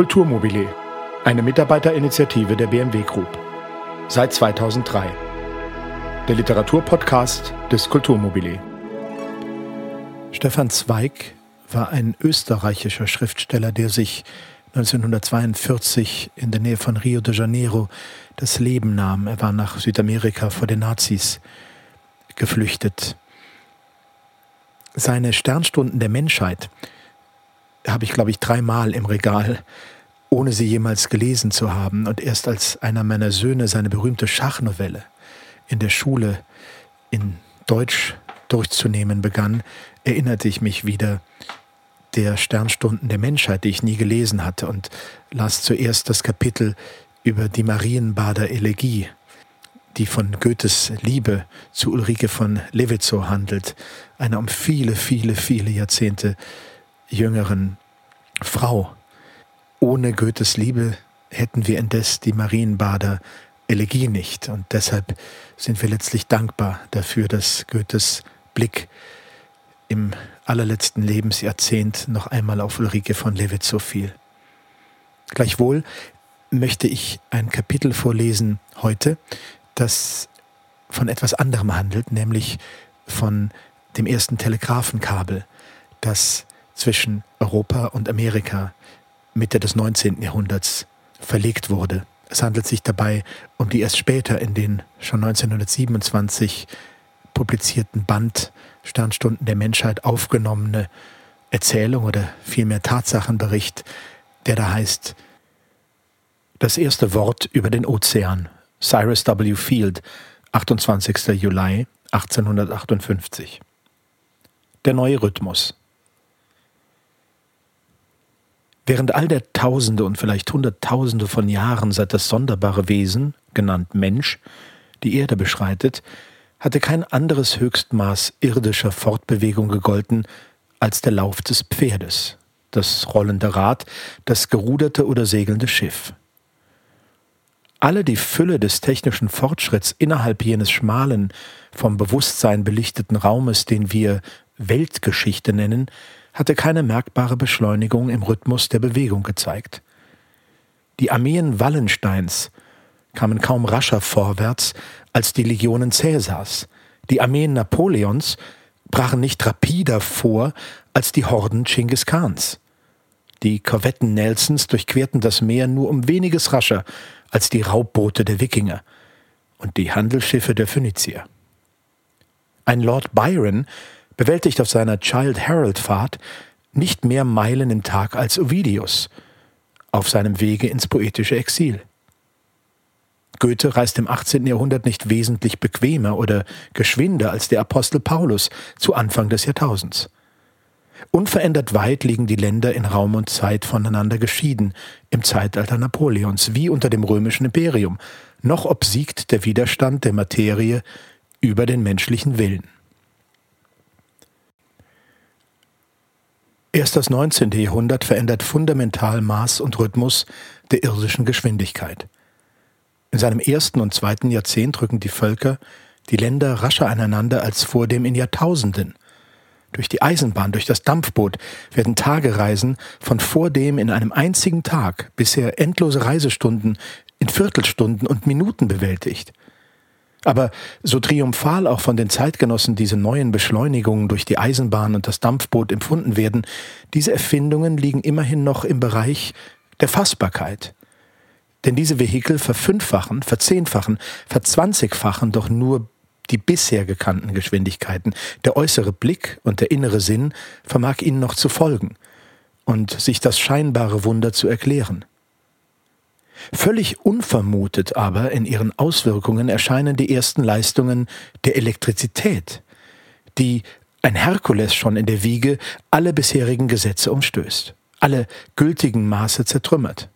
Kulturmobile, eine Mitarbeiterinitiative der BMW Group. Seit 2003. Der Literaturpodcast des Kulturmobile. Stefan Zweig war ein österreichischer Schriftsteller, der sich 1942 in der Nähe von Rio de Janeiro das Leben nahm. Er war nach Südamerika vor den Nazis geflüchtet. Seine Sternstunden der Menschheit habe ich, glaube ich, dreimal im Regal, ohne sie jemals gelesen zu haben. Und erst als einer meiner Söhne seine berühmte Schachnovelle in der Schule in Deutsch durchzunehmen begann, erinnerte ich mich wieder der Sternstunden der Menschheit, die ich nie gelesen hatte, und las zuerst das Kapitel über die Marienbader Elegie, die von Goethes Liebe zu Ulrike von Levitzow handelt, einer um viele, viele, viele Jahrzehnte jüngeren Frau. Ohne Goethes Liebe hätten wir indes die Marienbader Elegie nicht. Und deshalb sind wir letztlich dankbar dafür, dass Goethes Blick im allerletzten Lebensjahrzehnt noch einmal auf Ulrike von Levitzow fiel. Gleichwohl möchte ich ein Kapitel vorlesen heute, das von etwas anderem handelt, nämlich von dem ersten Telegrafenkabel, das zwischen Europa und Amerika Mitte des 19. Jahrhunderts verlegt wurde. Es handelt sich dabei um die erst später in den schon 1927 publizierten Band Sternstunden der Menschheit aufgenommene Erzählung oder vielmehr Tatsachenbericht, der da heißt Das erste Wort über den Ozean, Cyrus W. Field, 28. Juli 1858. Der neue Rhythmus. Während all der Tausende und vielleicht Hunderttausende von Jahren seit das sonderbare Wesen, genannt Mensch, die Erde beschreitet, hatte kein anderes Höchstmaß irdischer Fortbewegung gegolten als der Lauf des Pferdes, das rollende Rad, das geruderte oder segelnde Schiff. Alle die Fülle des technischen Fortschritts innerhalb jenes schmalen, vom Bewusstsein belichteten Raumes, den wir Weltgeschichte nennen, hatte keine merkbare Beschleunigung im Rhythmus der Bewegung gezeigt. Die Armeen Wallensteins kamen kaum rascher vorwärts als die Legionen Cäsars. Die Armeen Napoleons brachen nicht rapider vor als die Horden Chinggis Khans. Die Korvetten Nelsons durchquerten das Meer nur um weniges rascher als die Raubboote der Wikinger und die Handelsschiffe der Phönizier. Ein Lord Byron bewältigt auf seiner Child Herald Fahrt nicht mehr Meilen im Tag als Ovidius auf seinem Wege ins poetische Exil. Goethe reist im 18. Jahrhundert nicht wesentlich bequemer oder geschwinder als der Apostel Paulus zu Anfang des Jahrtausends. Unverändert weit liegen die Länder in Raum und Zeit voneinander geschieden, im Zeitalter Napoleons, wie unter dem römischen Imperium, noch obsiegt der Widerstand der Materie über den menschlichen Willen. Erst das 19. Jahrhundert verändert fundamental Maß und Rhythmus der irdischen Geschwindigkeit. In seinem ersten und zweiten Jahrzehnt rücken die Völker, die Länder rascher aneinander als vor dem in Jahrtausenden. Durch die Eisenbahn, durch das Dampfboot werden Tagereisen von vor dem in einem einzigen Tag bisher endlose Reisestunden in Viertelstunden und Minuten bewältigt. Aber so triumphal auch von den Zeitgenossen diese neuen Beschleunigungen durch die Eisenbahn und das Dampfboot empfunden werden, diese Erfindungen liegen immerhin noch im Bereich der Fassbarkeit. Denn diese Vehikel verfünffachen, verzehnfachen, verzwanzigfachen doch nur die bisher gekannten Geschwindigkeiten. Der äußere Blick und der innere Sinn vermag ihnen noch zu folgen und sich das scheinbare Wunder zu erklären. Völlig unvermutet aber in ihren Auswirkungen erscheinen die ersten Leistungen der Elektrizität, die ein Herkules schon in der Wiege alle bisherigen Gesetze umstößt, alle gültigen Maße zertrümmert.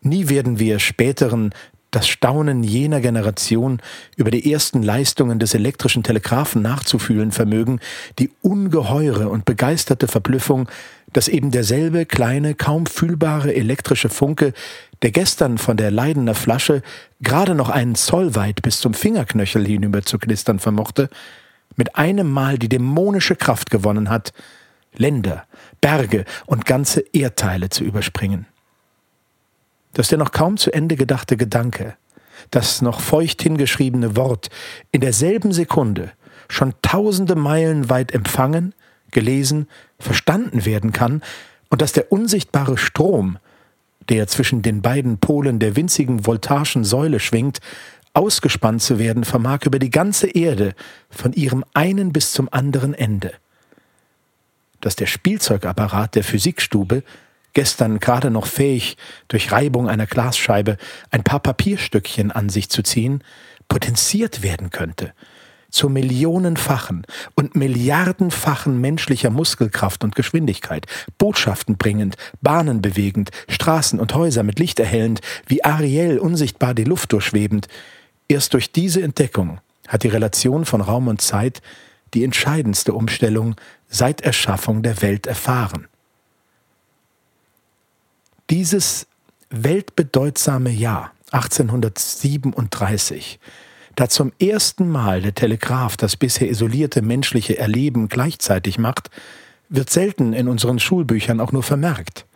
Nie werden wir späteren das Staunen jener Generation über die ersten Leistungen des elektrischen Telegraphen nachzufühlen vermögen, die ungeheure und begeisterte Verblüffung, dass eben derselbe kleine, kaum fühlbare elektrische Funke, der gestern von der Leidener Flasche gerade noch einen Zoll weit bis zum Fingerknöchel hinüber zu knistern vermochte, mit einem Mal die dämonische Kraft gewonnen hat, Länder, Berge und ganze Erdteile zu überspringen. dass der noch kaum zu Ende gedachte Gedanke, das noch feucht hingeschriebene Wort in derselben Sekunde schon tausende Meilen weit empfangen, gelesen, verstanden werden kann und dass der unsichtbare Strom, der zwischen den beiden Polen der winzigen voltaschen Säule schwingt, ausgespannt zu werden vermag über die ganze Erde von ihrem einen bis zum anderen Ende. Dass der Spielzeugapparat der Physikstube gestern gerade noch fähig, durch Reibung einer Glasscheibe ein paar Papierstückchen an sich zu ziehen, potenziert werden könnte, zur millionenfachen und milliardenfachen menschlicher Muskelkraft und Geschwindigkeit, Botschaften bringend, Bahnen bewegend, Straßen und Häuser mit Licht erhellend, wie Ariel unsichtbar die Luft durchschwebend. Erst durch diese Entdeckung hat die Relation von Raum und Zeit die entscheidendste Umstellung seit Erschaffung der Welt erfahren. Dieses weltbedeutsame Jahr 1837, da zum ersten Mal der Telegraph das bisher isolierte menschliche Erleben gleichzeitig macht, wird selten in unseren Schulbüchern auch nur vermerkt,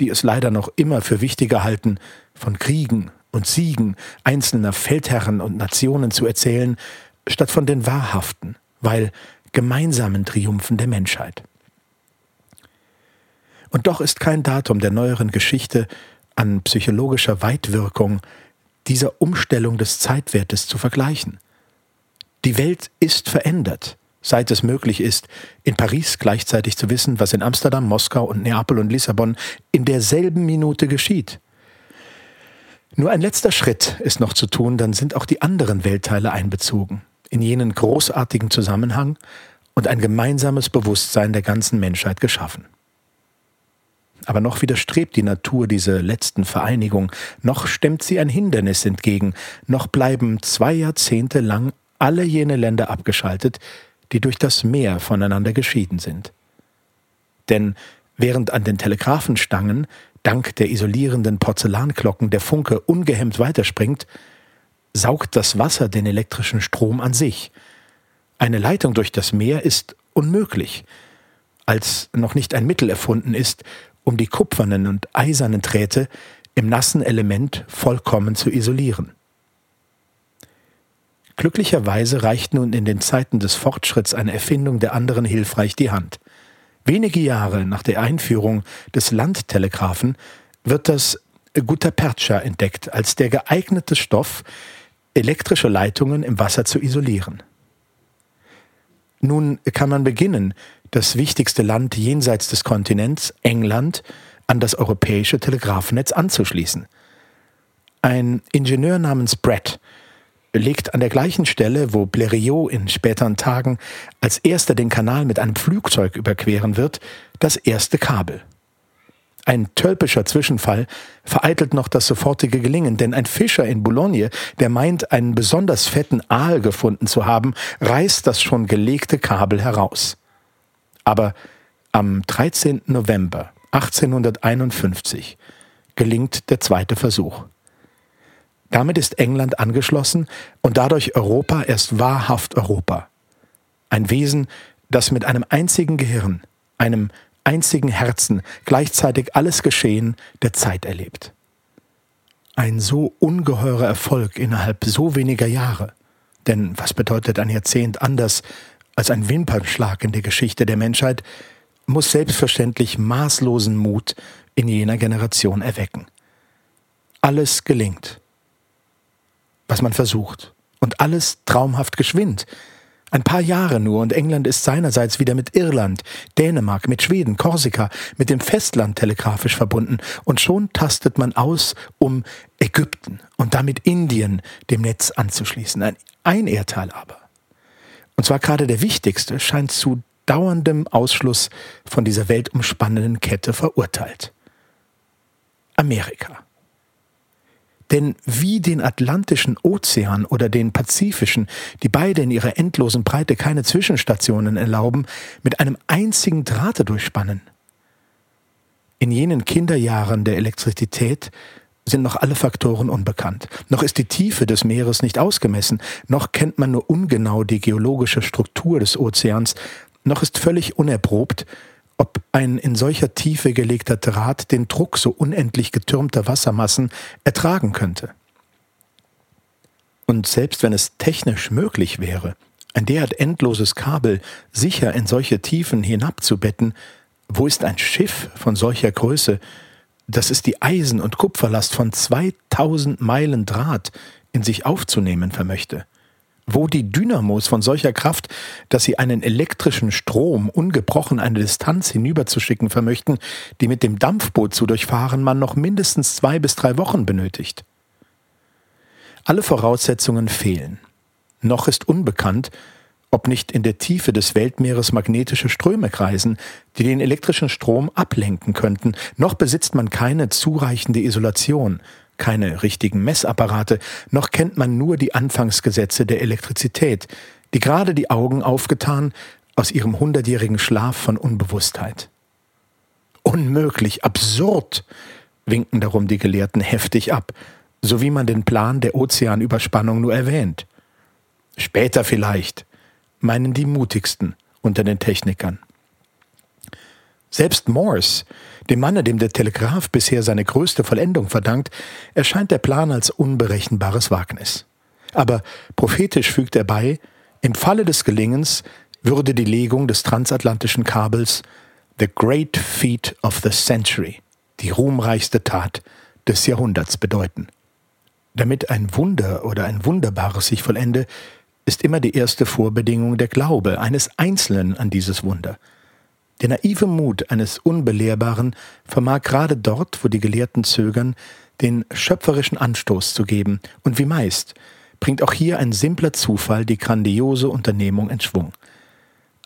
die es leider noch immer für wichtiger halten, von Kriegen und Siegen einzelner Feldherren und Nationen zu erzählen, statt von den wahrhaften, weil gemeinsamen Triumphen der Menschheit. Und doch ist kein Datum der neueren Geschichte an psychologischer Weitwirkung dieser Umstellung des Zeitwertes zu vergleichen. Die Welt ist verändert, seit es möglich ist, in Paris gleichzeitig zu wissen, was in Amsterdam, Moskau und Neapel und Lissabon in derselben Minute geschieht. Nur ein letzter Schritt ist noch zu tun, dann sind auch die anderen Weltteile einbezogen, in jenen großartigen Zusammenhang und ein gemeinsames Bewusstsein der ganzen Menschheit geschaffen. Aber noch widerstrebt die Natur diese letzten Vereinigung, noch stemmt sie ein Hindernis entgegen, noch bleiben zwei Jahrzehnte lang alle jene Länder abgeschaltet, die durch das Meer voneinander geschieden sind. Denn während an den Telegraphenstangen, dank der isolierenden Porzellanklocken, der Funke ungehemmt weiterspringt, saugt das Wasser den elektrischen Strom an sich. Eine Leitung durch das Meer ist unmöglich, als noch nicht ein Mittel erfunden ist, um die kupfernen und eisernen Drähte im nassen Element vollkommen zu isolieren. Glücklicherweise reicht nun in den Zeiten des Fortschritts eine Erfindung der anderen hilfreich die Hand. Wenige Jahre nach der Einführung des Landtelegraphen wird das Guttapercha entdeckt als der geeignete Stoff, elektrische Leitungen im Wasser zu isolieren. Nun kann man beginnen, das wichtigste Land jenseits des Kontinents, England, an das europäische Telegrafennetz anzuschließen. Ein Ingenieur namens Brett legt an der gleichen Stelle, wo Blériot in späteren Tagen als erster den Kanal mit einem Flugzeug überqueren wird, das erste Kabel. Ein tölpischer Zwischenfall vereitelt noch das sofortige Gelingen, denn ein Fischer in Boulogne, der meint, einen besonders fetten Aal gefunden zu haben, reißt das schon gelegte Kabel heraus. Aber am 13. November 1851 gelingt der zweite Versuch. Damit ist England angeschlossen und dadurch Europa erst wahrhaft Europa. Ein Wesen, das mit einem einzigen Gehirn, einem einzigen Herzen gleichzeitig alles Geschehen der Zeit erlebt. Ein so ungeheurer Erfolg innerhalb so weniger Jahre. Denn was bedeutet ein Jahrzehnt anders als ein Wimpernschlag in der Geschichte der Menschheit, muss selbstverständlich maßlosen Mut in jener Generation erwecken. Alles gelingt, was man versucht, und alles traumhaft geschwind. Ein paar Jahre nur und England ist seinerseits wieder mit Irland, Dänemark, mit Schweden, Korsika, mit dem Festland telegrafisch verbunden und schon tastet man aus, um Ägypten und damit Indien dem Netz anzuschließen. Ein, Erdteil aber und zwar gerade der wichtigste, scheint zu dauerndem Ausschluss von dieser weltumspannenden Kette verurteilt. Amerika. Denn wie den Atlantischen Ozean oder den Pazifischen, die beide in ihrer endlosen Breite keine Zwischenstationen erlauben, mit einem einzigen Drahte durchspannen. In jenen Kinderjahren der Elektrizität sind noch alle Faktoren unbekannt. Noch ist die Tiefe des Meeres nicht ausgemessen, noch kennt man nur ungenau die geologische Struktur des Ozeans, noch ist völlig unerprobt, ob ein in solcher Tiefe gelegter Draht den Druck so unendlich getürmter Wassermassen ertragen könnte. Und selbst wenn es technisch möglich wäre, ein derart endloses Kabel sicher in solche Tiefen hinabzubetten, wo ist ein Schiff von solcher Größe, dass es die Eisen- und Kupferlast von 2000 Meilen Draht in sich aufzunehmen vermöchte? Wo die Dynamos von solcher Kraft, dass sie einen elektrischen Strom ungebrochen eine Distanz hinüberzuschicken vermöchten, die mit dem Dampfboot zu durchfahren man noch mindestens zwei bis drei Wochen benötigt? Alle Voraussetzungen fehlen. Noch ist unbekannt, ob nicht in der Tiefe des Weltmeeres magnetische Ströme kreisen, die den elektrischen Strom ablenken könnten. Noch besitzt man keine zureichende Isolation, keine richtigen Messapparate, noch kennt man nur die Anfangsgesetze der Elektrizität, die gerade die Augen aufgetan aus ihrem hundertjährigen Schlaf von Unbewusstheit. Unmöglich, absurd, winken darum die Gelehrten heftig ab so wie man den Plan der Ozeanüberspannung nur erwähnt. Später vielleicht, meinen die mutigsten unter den Technikern. Selbst Morse, dem Manne, dem der Telegraph bisher seine größte Vollendung verdankt, erscheint der Plan als unberechenbares Wagnis. Aber prophetisch fügt er bei, im Falle des Gelingens würde die Legung des transatlantischen Kabels The Great Feat of the Century, die ruhmreichste Tat des Jahrhunderts bedeuten. Damit ein Wunder oder ein Wunderbares sich vollende, ist immer die erste Vorbedingung der Glaube eines Einzelnen an dieses Wunder. Der naive Mut eines Unbelehrbaren vermag gerade dort, wo die Gelehrten zögern, den schöpferischen Anstoß zu geben, und wie meist bringt auch hier ein simpler Zufall die grandiose Unternehmung in Schwung.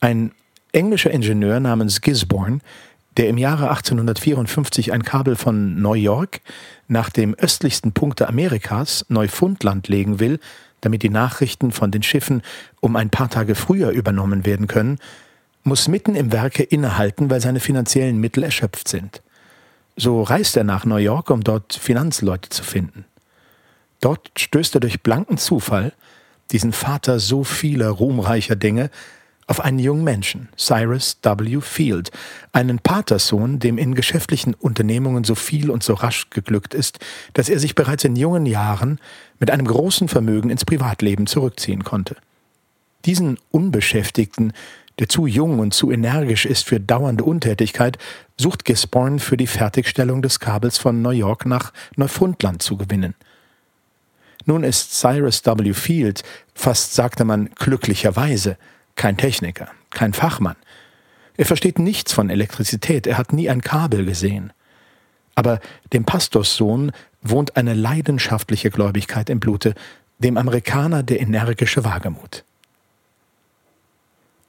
Ein englischer Ingenieur namens Gisborne der im Jahre 1854 ein Kabel von New York nach dem östlichsten Punkte Amerikas, Neufundland, legen will, damit die Nachrichten von den Schiffen um ein paar Tage früher übernommen werden können, muss mitten im Werke innehalten, weil seine finanziellen Mittel erschöpft sind. So reist er nach New York, um dort Finanzleute zu finden. Dort stößt er durch blanken Zufall, diesen Vater so vieler ruhmreicher Dinge, auf einen jungen Menschen, Cyrus W. Field, einen Patersohn, dem in geschäftlichen Unternehmungen so viel und so rasch geglückt ist, dass er sich bereits in jungen Jahren mit einem großen Vermögen ins Privatleben zurückziehen konnte. Diesen Unbeschäftigten, der zu jung und zu energisch ist für dauernde Untätigkeit, sucht Gisborne für die Fertigstellung des Kabels von New York nach Neufundland zu gewinnen. Nun ist Cyrus W. Field, fast sagte man glücklicherweise, kein Techniker, kein Fachmann. Er versteht nichts von Elektrizität, er hat nie ein Kabel gesehen. Aber dem Pastorssohn wohnt eine leidenschaftliche Gläubigkeit im Blute, dem Amerikaner der energische Wagemut.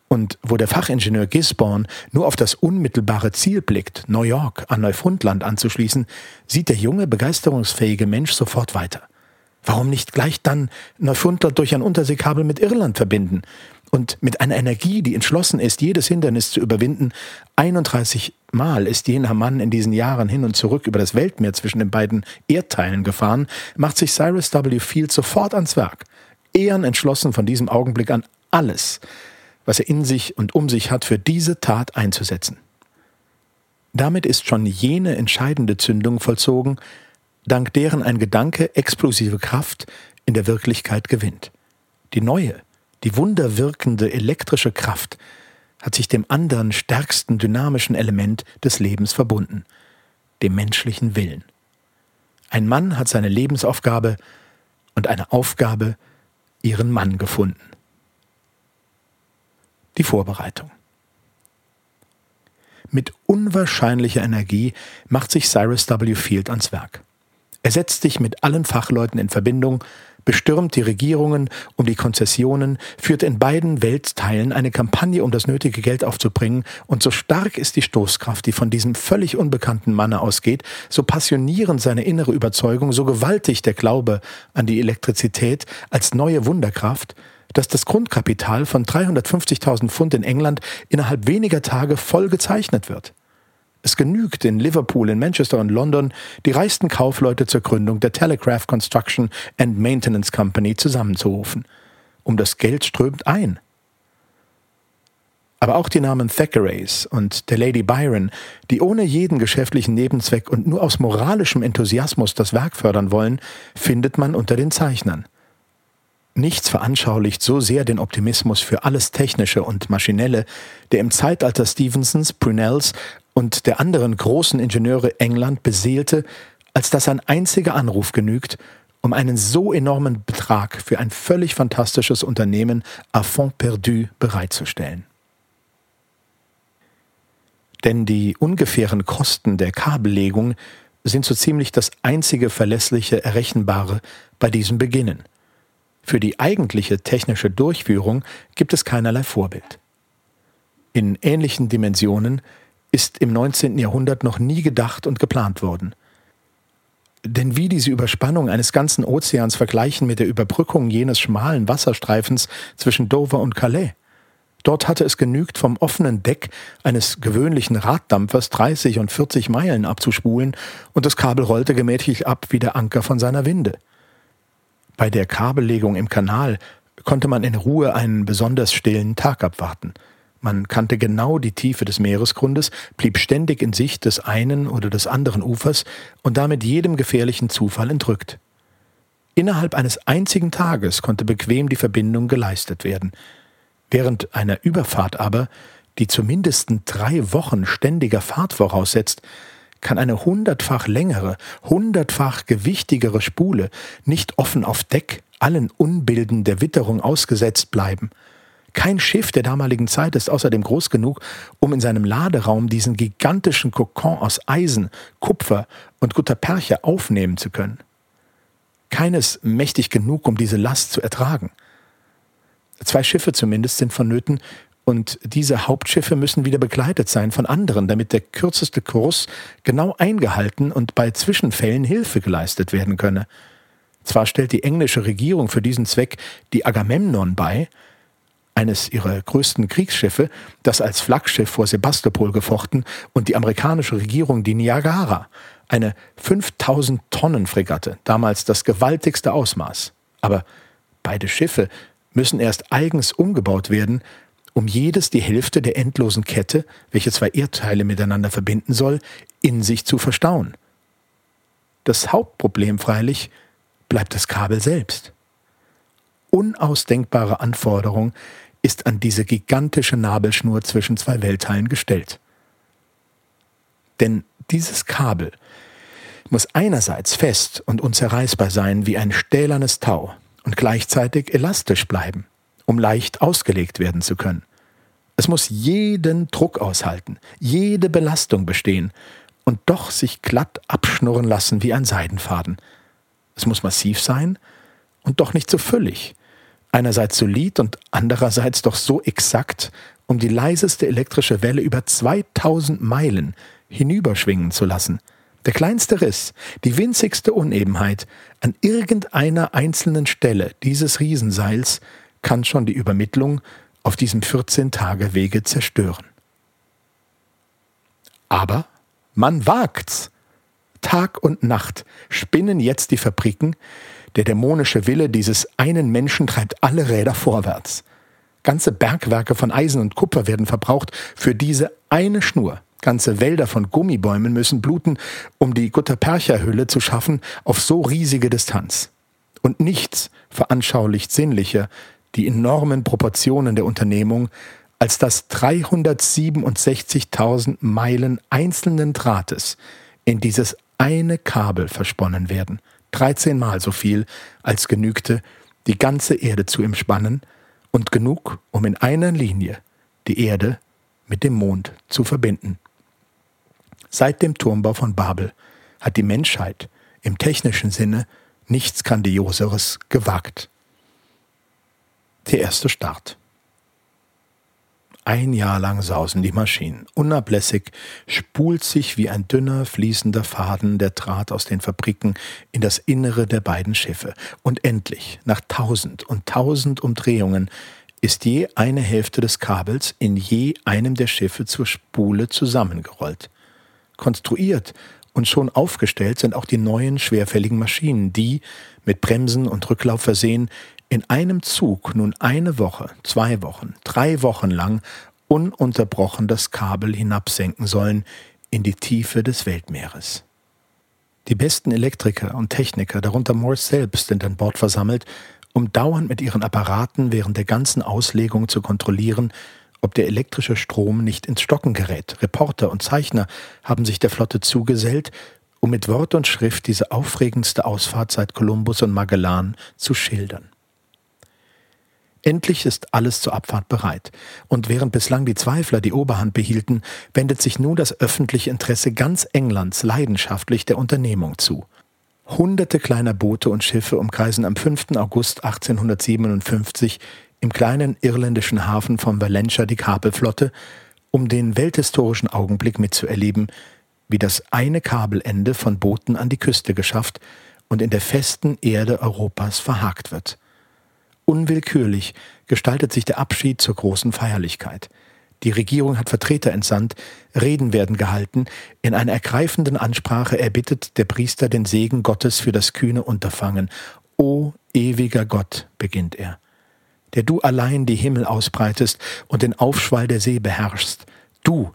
Und wo der Fachingenieur Gisborne nur auf das unmittelbare Ziel blickt, New York an Neufundland anzuschließen, sieht der junge, begeisterungsfähige Mensch sofort weiter. Warum nicht gleich dann Neufundland durch ein Unterseekabel mit Irland verbinden? Und mit einer Energie, die entschlossen ist, jedes Hindernis zu überwinden, 31 Mal ist jener Mann in diesen Jahren hin und zurück über das Weltmeer zwischen den beiden Erdteilen gefahren, macht sich Cyrus W. Field sofort ans Werk, ehren entschlossen von diesem Augenblick an alles, was er in sich und um sich hat, für diese Tat einzusetzen. Damit ist schon jene entscheidende Zündung vollzogen, dank deren ein Gedanke explosive Kraft in der Wirklichkeit gewinnt. Die neue, die wunderwirkende elektrische Kraft hat sich dem anderen stärksten dynamischen Element des Lebens verbunden, dem menschlichen Willen. Ein Mann hat seine Lebensaufgabe und eine Aufgabe ihren Mann gefunden. Die Vorbereitung. Mit unwahrscheinlicher Energie macht sich Cyrus W. Field ans Werk. Er setzt sich mit allen Fachleuten in Verbindung, bestürmt die Regierungen um die Konzessionen, führt in beiden Weltteilen eine Kampagne, um das nötige Geld aufzubringen, und so stark ist die Stoßkraft, die von diesem völlig unbekannten Manne ausgeht, so passionierend seine innere Überzeugung, so gewaltig der Glaube an die Elektrizität als neue Wunderkraft, dass das Grundkapital von 350.000 Pfund in England innerhalb weniger Tage voll gezeichnet wird. Es genügt in Liverpool, in Manchester und London, die reichsten Kaufleute zur Gründung der Telegraph Construction and Maintenance Company zusammenzurufen. Um das Geld strömt ein. Aber auch die Namen Thackeray's und der Lady Byron, die ohne jeden geschäftlichen Nebenzweck und nur aus moralischem Enthusiasmus das Werk fördern wollen, findet man unter den Zeichnern. Nichts veranschaulicht so sehr den Optimismus für alles Technische und Maschinelle, der im Zeitalter Stevensons, Brunels und der anderen großen Ingenieure England beseelte, als dass ein einziger Anruf genügt, um einen so enormen Betrag für ein völlig fantastisches Unternehmen à fond perdu bereitzustellen. Denn die ungefähren Kosten der Kabellegung sind so ziemlich das einzige verlässliche Errechenbare bei diesem Beginnen. Für die eigentliche technische Durchführung gibt es keinerlei Vorbild. In ähnlichen Dimensionen ist im 19. Jahrhundert noch nie gedacht und geplant worden. Denn wie diese Überspannung eines ganzen Ozeans vergleichen mit der Überbrückung jenes schmalen Wasserstreifens zwischen Dover und Calais? Dort hatte es genügt, vom offenen Deck eines gewöhnlichen Raddampfers 30 und 40 Meilen abzuspulen, und das Kabel rollte gemächlich ab wie der Anker von seiner Winde. Bei der Kabellegung im Kanal konnte man in Ruhe einen besonders stillen Tag abwarten. Man kannte genau die Tiefe des Meeresgrundes, blieb ständig in Sicht des einen oder des anderen Ufers und damit jedem gefährlichen Zufall entrückt. Innerhalb eines einzigen Tages konnte bequem die Verbindung geleistet werden. Während einer Überfahrt aber, die zumindest drei Wochen ständiger Fahrt voraussetzt, kann eine hundertfach längere, hundertfach gewichtigere Spule nicht offen auf Deck allen Unbilden der Witterung ausgesetzt bleiben. Kein Schiff der damaligen Zeit ist außerdem groß genug, um in seinem Laderaum diesen gigantischen Kokon aus Eisen, Kupfer und Gutterperche aufnehmen zu können. Keines mächtig genug, um diese Last zu ertragen. Zwei Schiffe zumindest sind vonnöten, und diese Hauptschiffe müssen wieder begleitet sein von anderen, damit der kürzeste Kurs genau eingehalten und bei Zwischenfällen Hilfe geleistet werden könne. Zwar stellt die englische Regierung für diesen Zweck die Agamemnon bei, eines ihrer größten Kriegsschiffe, das als Flaggschiff vor Sebastopol gefochten, und die amerikanische Regierung die Niagara, eine 5000 Tonnen Fregatte, damals das gewaltigste Ausmaß. Aber beide Schiffe müssen erst eigens umgebaut werden, um jedes die Hälfte der endlosen Kette, welche zwei Erdteile miteinander verbinden soll, in sich zu verstauen. Das Hauptproblem freilich bleibt das Kabel selbst. Unausdenkbare Anforderung ist an diese gigantische Nabelschnur zwischen zwei Weltteilen gestellt. Denn dieses Kabel muss einerseits fest und unzerreißbar sein wie ein stählernes Tau und gleichzeitig elastisch bleiben um leicht ausgelegt werden zu können. Es muss jeden Druck aushalten, jede Belastung bestehen und doch sich glatt abschnurren lassen wie ein Seidenfaden. Es muss massiv sein und doch nicht so füllig, einerseits solid und andererseits doch so exakt, um die leiseste elektrische Welle über 2000 Meilen hinüberschwingen zu lassen. Der kleinste Riss, die winzigste Unebenheit an irgendeiner einzelnen Stelle dieses Riesenseils kann schon die Übermittlung auf diesem 14-Tage-Wege zerstören. Aber man wagt's. Tag und Nacht spinnen jetzt die Fabriken, der dämonische Wille dieses einen Menschen treibt alle Räder vorwärts. Ganze Bergwerke von Eisen und Kupfer werden verbraucht für diese eine Schnur. Ganze Wälder von Gummibäumen müssen bluten, um die Guttapercha-Hülle zu schaffen auf so riesige Distanz. Und nichts veranschaulicht sinnlicher die enormen Proportionen der Unternehmung, als dass 367.000 Meilen einzelnen Drahtes in dieses eine Kabel versponnen werden. 13 Mal so viel, als genügte, die ganze Erde zu umspannen und genug, um in einer Linie die Erde mit dem Mond zu verbinden. Seit dem Turmbau von Babel hat die Menschheit im technischen Sinne nichts Grandioseres gewagt. Der erste Start. Ein Jahr lang sausen die Maschinen. Unablässig spult sich wie ein dünner, fließender Faden der Draht aus den Fabriken in das Innere der beiden Schiffe. Und endlich, nach tausend und tausend Umdrehungen, ist je eine Hälfte des Kabels in je einem der Schiffe zur Spule zusammengerollt. Konstruiert und schon aufgestellt sind auch die neuen schwerfälligen Maschinen, die, mit Bremsen und Rücklauf versehen, in einem Zug nun eine Woche, zwei Wochen, drei Wochen lang ununterbrochen das Kabel hinabsenken sollen in die Tiefe des Weltmeeres. Die besten Elektriker und Techniker, darunter Morse selbst, sind an Bord versammelt, um dauernd mit ihren Apparaten während der ganzen Auslegung zu kontrollieren, ob der elektrische Strom nicht ins Stocken gerät. Reporter und Zeichner haben sich der Flotte zugesellt, um mit Wort und Schrift diese aufregendste Ausfahrt seit Kolumbus und Magellan zu schildern. Endlich ist alles zur Abfahrt bereit. Und während bislang die Zweifler die Oberhand behielten, wendet sich nun das öffentliche Interesse ganz Englands leidenschaftlich der Unternehmung zu. Hunderte kleiner Boote und Schiffe umkreisen am 5. August 1857 im kleinen irländischen Hafen von Valentia die Kabelflotte, um den welthistorischen Augenblick mitzuerleben, wie das eine Kabelende von Booten an die Küste geschafft und in der festen Erde Europas verhakt wird. Unwillkürlich gestaltet sich der Abschied zur großen Feierlichkeit. Die Regierung hat Vertreter entsandt, Reden werden gehalten, in einer ergreifenden Ansprache erbittet der Priester den Segen Gottes für das kühne Unterfangen. O ewiger Gott, beginnt er, der du allein die Himmel ausbreitest und den Aufschwall der See beherrschst, du,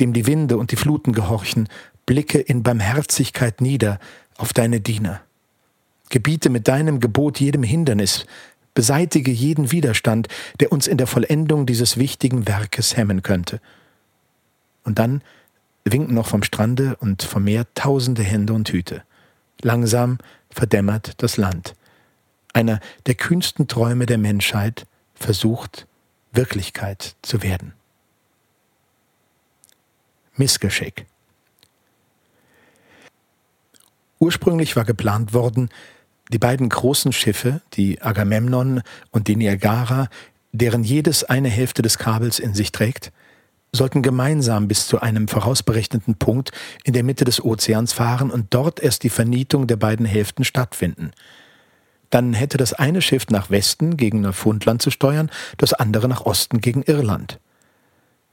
dem die Winde und die Fluten gehorchen, blicke in Barmherzigkeit nieder auf deine Diener. Gebiete mit deinem Gebot jedem Hindernis, beseitige jeden Widerstand, der uns in der Vollendung dieses wichtigen Werkes hemmen könnte. Und dann winken noch vom Strande und vom Meer tausende Hände und Hüte. Langsam verdämmert das Land. Einer der kühnsten Träume der Menschheit versucht, Wirklichkeit zu werden. Missgeschick. Ursprünglich war geplant worden, die beiden großen Schiffe, die Agamemnon und die Niagara, deren jedes eine Hälfte des Kabels in sich trägt, sollten gemeinsam bis zu einem vorausberechneten Punkt in der Mitte des Ozeans fahren und dort erst die Vernietung der beiden Hälften stattfinden. Dann hätte das eine Schiff nach Westen gegen Neufundland zu steuern, das andere nach Osten gegen Irland.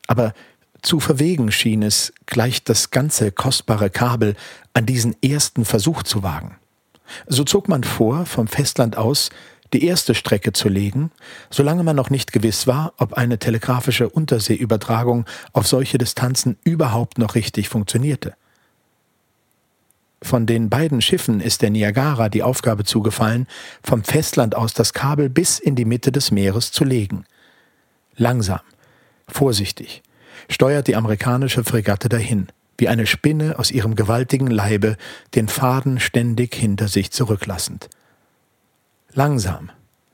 Aber zu verwegen schien es, gleich das ganze kostbare Kabel an diesen ersten Versuch zu wagen. So zog man vor, vom Festland aus die erste Strecke zu legen, solange man noch nicht gewiss war, ob eine telegrafische Unterseeübertragung auf solche Distanzen überhaupt noch richtig funktionierte. Von den beiden Schiffen ist der Niagara die Aufgabe zugefallen, vom Festland aus das Kabel bis in die Mitte des Meeres zu legen. Langsam, vorsichtig, steuert die amerikanische Fregatte dahin wie eine Spinne aus ihrem gewaltigen Leibe, den Faden ständig hinter sich zurücklassend. Langsam,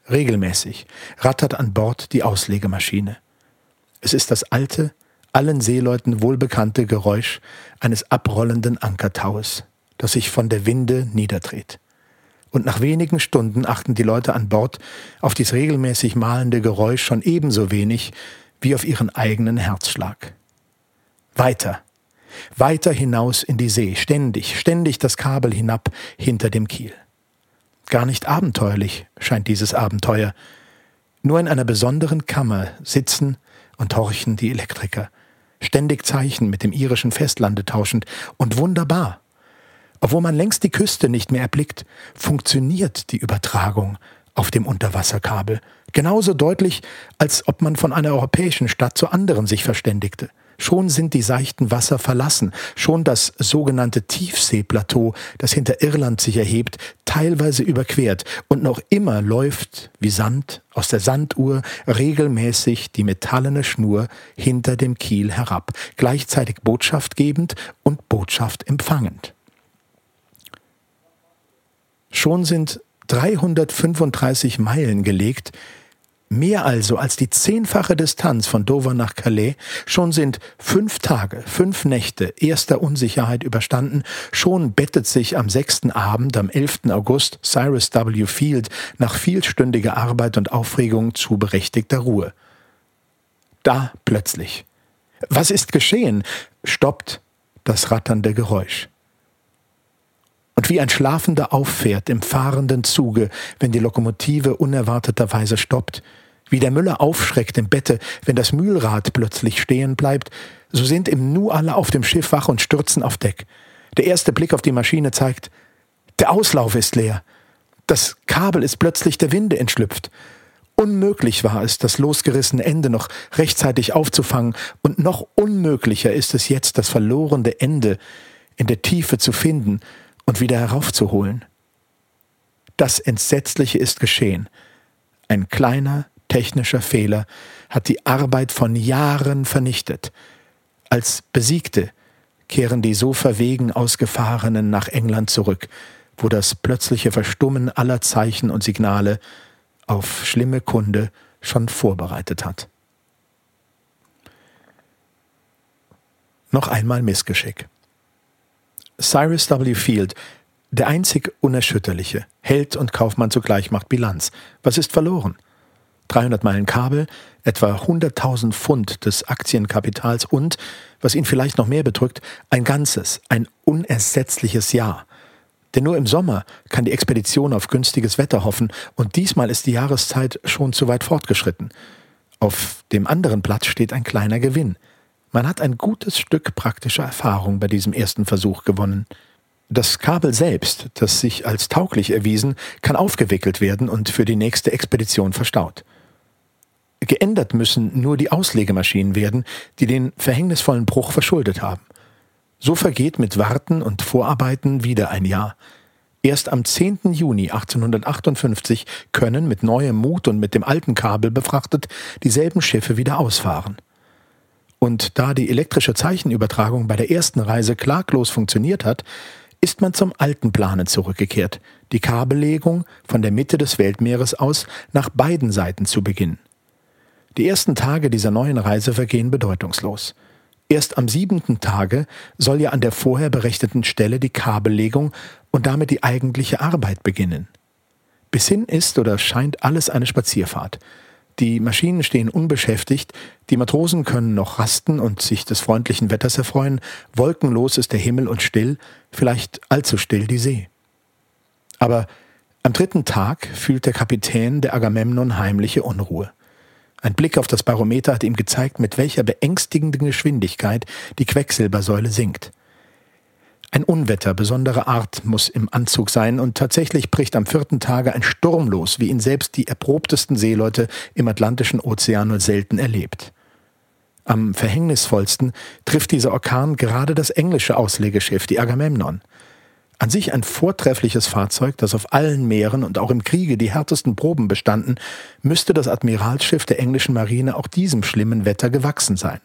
regelmäßig rattert an Bord die Auslegemaschine. Es ist das alte, allen Seeleuten wohlbekannte Geräusch eines abrollenden Ankertaues, das sich von der Winde niederdreht. Und nach wenigen Stunden achten die Leute an Bord auf dies regelmäßig malende Geräusch schon ebenso wenig wie auf ihren eigenen Herzschlag. Weiter, weiter hinaus in die See, ständig, ständig das Kabel hinab hinter dem Kiel. Gar nicht abenteuerlich scheint dieses Abenteuer. Nur in einer besonderen Kammer sitzen und horchen die Elektriker, ständig Zeichen mit dem irischen Festlande tauschend und wunderbar. Obwohl man längst die Küste nicht mehr erblickt, funktioniert die Übertragung auf dem Unterwasserkabel genauso deutlich, als ob man von einer europäischen Stadt zur anderen sich verständigte. Schon sind die seichten Wasser verlassen, schon das sogenannte Tiefseeplateau, das hinter Irland sich erhebt, teilweise überquert, und noch immer läuft wie Sand aus der Sanduhr regelmäßig die metallene Schnur hinter dem Kiel herab, gleichzeitig Botschaft gebend und Botschaft empfangend. Schon sind 335 Meilen gelegt, Mehr also als die zehnfache Distanz von Dover nach Calais, schon sind fünf Tage, fünf Nächte erster Unsicherheit überstanden, schon bettet sich am sechsten Abend, am 11. August, Cyrus W. Field nach vielstündiger Arbeit und Aufregung zu berechtigter Ruhe. Da plötzlich. Was ist geschehen? stoppt das ratternde Geräusch. Und wie ein Schlafender auffährt im fahrenden Zuge, wenn die Lokomotive unerwarteterweise stoppt, wie der Müller aufschreckt im Bette, wenn das Mühlrad plötzlich stehen bleibt, so sind im Nu alle auf dem Schiff wach und stürzen auf Deck. Der erste Blick auf die Maschine zeigt, der Auslauf ist leer. Das Kabel ist plötzlich der Winde entschlüpft. unmöglich war es, das losgerissene Ende noch rechtzeitig aufzufangen, und noch unmöglicher ist es jetzt, das verlorene Ende in der Tiefe zu finden und wieder heraufzuholen. Das Entsetzliche ist geschehen. Ein kleiner technischer Fehler hat die Arbeit von Jahren vernichtet. Als Besiegte kehren die so verwegen Ausgefahrenen nach England zurück, wo das plötzliche Verstummen aller Zeichen und Signale auf schlimme Kunde schon vorbereitet hat. Noch einmal Missgeschick. Cyrus W. Field, der einzig Unerschütterliche, Held und Kaufmann zugleich macht Bilanz. Was ist verloren? 300 Meilen Kabel, etwa 100.000 Pfund des Aktienkapitals und, was ihn vielleicht noch mehr bedrückt, ein ganzes, ein unersetzliches Jahr. Denn nur im Sommer kann die Expedition auf günstiges Wetter hoffen, und diesmal ist die Jahreszeit schon zu weit fortgeschritten. Auf dem anderen Blatt steht ein kleiner Gewinn. Man hat ein gutes Stück praktischer Erfahrung bei diesem ersten Versuch gewonnen. Das Kabel selbst, das sich als tauglich erwiesen, kann aufgewickelt werden und für die nächste Expedition verstaut. Geändert müssen nur die Auslegemaschinen werden, die den verhängnisvollen Bruch verschuldet haben. So vergeht mit Warten und Vorarbeiten wieder ein Jahr. Erst am 10. Juni 1858 können mit neuem Mut und mit dem alten Kabel befrachtet dieselben Schiffe wieder ausfahren. Und da die elektrische Zeichenübertragung bei der ersten Reise klaglos funktioniert hat, ist man zum alten Planen zurückgekehrt, die Kabellegung von der Mitte des Weltmeeres aus nach beiden Seiten zu beginnen. Die ersten Tage dieser neuen Reise vergehen bedeutungslos. Erst am siebenten Tage soll ja an der vorher berechneten Stelle die Kabellegung und damit die eigentliche Arbeit beginnen. Bis hin ist oder scheint alles eine Spazierfahrt. Die Maschinen stehen unbeschäftigt, die Matrosen können noch rasten und sich des freundlichen Wetters erfreuen, wolkenlos ist der Himmel und still, vielleicht allzu still die See. Aber am dritten Tag fühlt der Kapitän der Agamemnon heimliche Unruhe. Ein Blick auf das Barometer hat ihm gezeigt, mit welcher beängstigenden Geschwindigkeit die Quecksilbersäule sinkt. Ein Unwetter besonderer Art muss im Anzug sein, und tatsächlich bricht am vierten Tage ein Sturm los, wie ihn selbst die erprobtesten Seeleute im Atlantischen Ozean nur selten erlebt. Am verhängnisvollsten trifft dieser Orkan gerade das englische Auslegeschiff, die Agamemnon. An sich ein vortreffliches Fahrzeug, das auf allen Meeren und auch im Kriege die härtesten Proben bestanden, müsste das Admiralsschiff der englischen Marine auch diesem schlimmen Wetter gewachsen sein.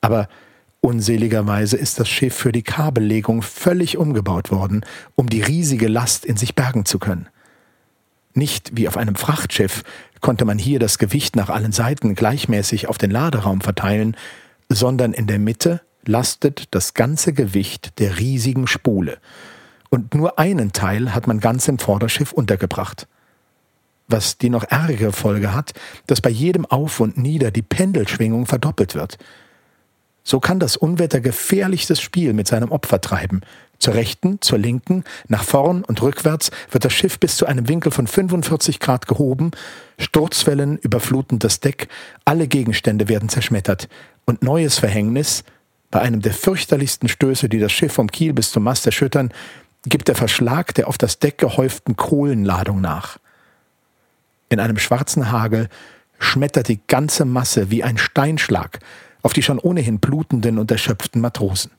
Aber unseligerweise ist das Schiff für die Kabellegung völlig umgebaut worden, um die riesige Last in sich bergen zu können. Nicht wie auf einem Frachtschiff konnte man hier das Gewicht nach allen Seiten gleichmäßig auf den Laderaum verteilen, sondern in der Mitte lastet das ganze Gewicht der riesigen Spule, und nur einen Teil hat man ganz im Vorderschiff untergebracht. Was die noch ärgere Folge hat, dass bei jedem Auf und Nieder die Pendelschwingung verdoppelt wird. So kann das Unwetter gefährlichstes Spiel mit seinem Opfer treiben. Zur rechten, zur linken, nach vorn und rückwärts wird das Schiff bis zu einem Winkel von 45 Grad gehoben, Sturzwellen überfluten das Deck, alle Gegenstände werden zerschmettert und neues Verhängnis, bei einem der fürchterlichsten Stöße, die das Schiff vom Kiel bis zum Mast erschüttern, gibt der Verschlag der auf das Deck gehäuften Kohlenladung nach. In einem schwarzen Hagel schmettert die ganze Masse wie ein Steinschlag auf die schon ohnehin blutenden und erschöpften Matrosen.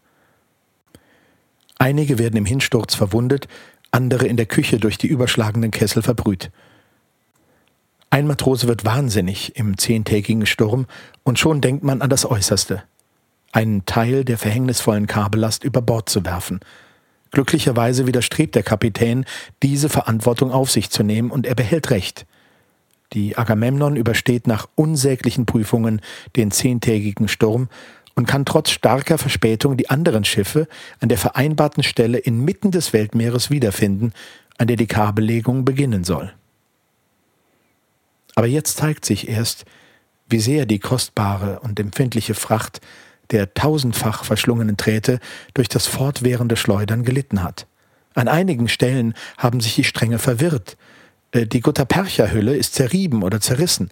Einige werden im Hinsturz verwundet, andere in der Küche durch die überschlagenden Kessel verbrüht. Ein Matrose wird wahnsinnig im zehntägigen Sturm und schon denkt man an das Äußerste einen Teil der verhängnisvollen Kabellast über Bord zu werfen. Glücklicherweise widerstrebt der Kapitän, diese Verantwortung auf sich zu nehmen, und er behält Recht. Die Agamemnon übersteht nach unsäglichen Prüfungen den zehntägigen Sturm und kann trotz starker Verspätung die anderen Schiffe an der vereinbarten Stelle inmitten des Weltmeeres wiederfinden, an der die Kabellegung beginnen soll. Aber jetzt zeigt sich erst, wie sehr die kostbare und empfindliche Fracht der tausendfach verschlungenen Drähte durch das fortwährende Schleudern gelitten hat. An einigen Stellen haben sich die Stränge verwirrt. Äh, die Guttapercha-Hülle ist zerrieben oder zerrissen.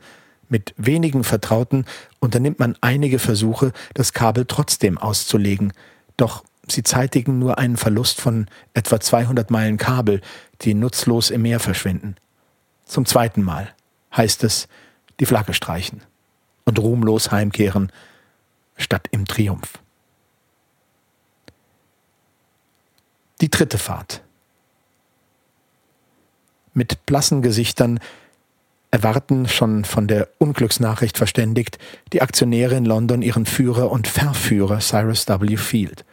Mit wenigen Vertrauten unternimmt man einige Versuche, das Kabel trotzdem auszulegen. Doch sie zeitigen nur einen Verlust von etwa 200 Meilen Kabel, die nutzlos im Meer verschwinden. Zum zweiten Mal. heißt es, die Flagge streichen und ruhmlos heimkehren, statt im Triumph. Die dritte Fahrt. Mit blassen Gesichtern erwarten, schon von der Unglücksnachricht verständigt, die Aktionäre in London ihren Führer und Verführer Cyrus W. Field.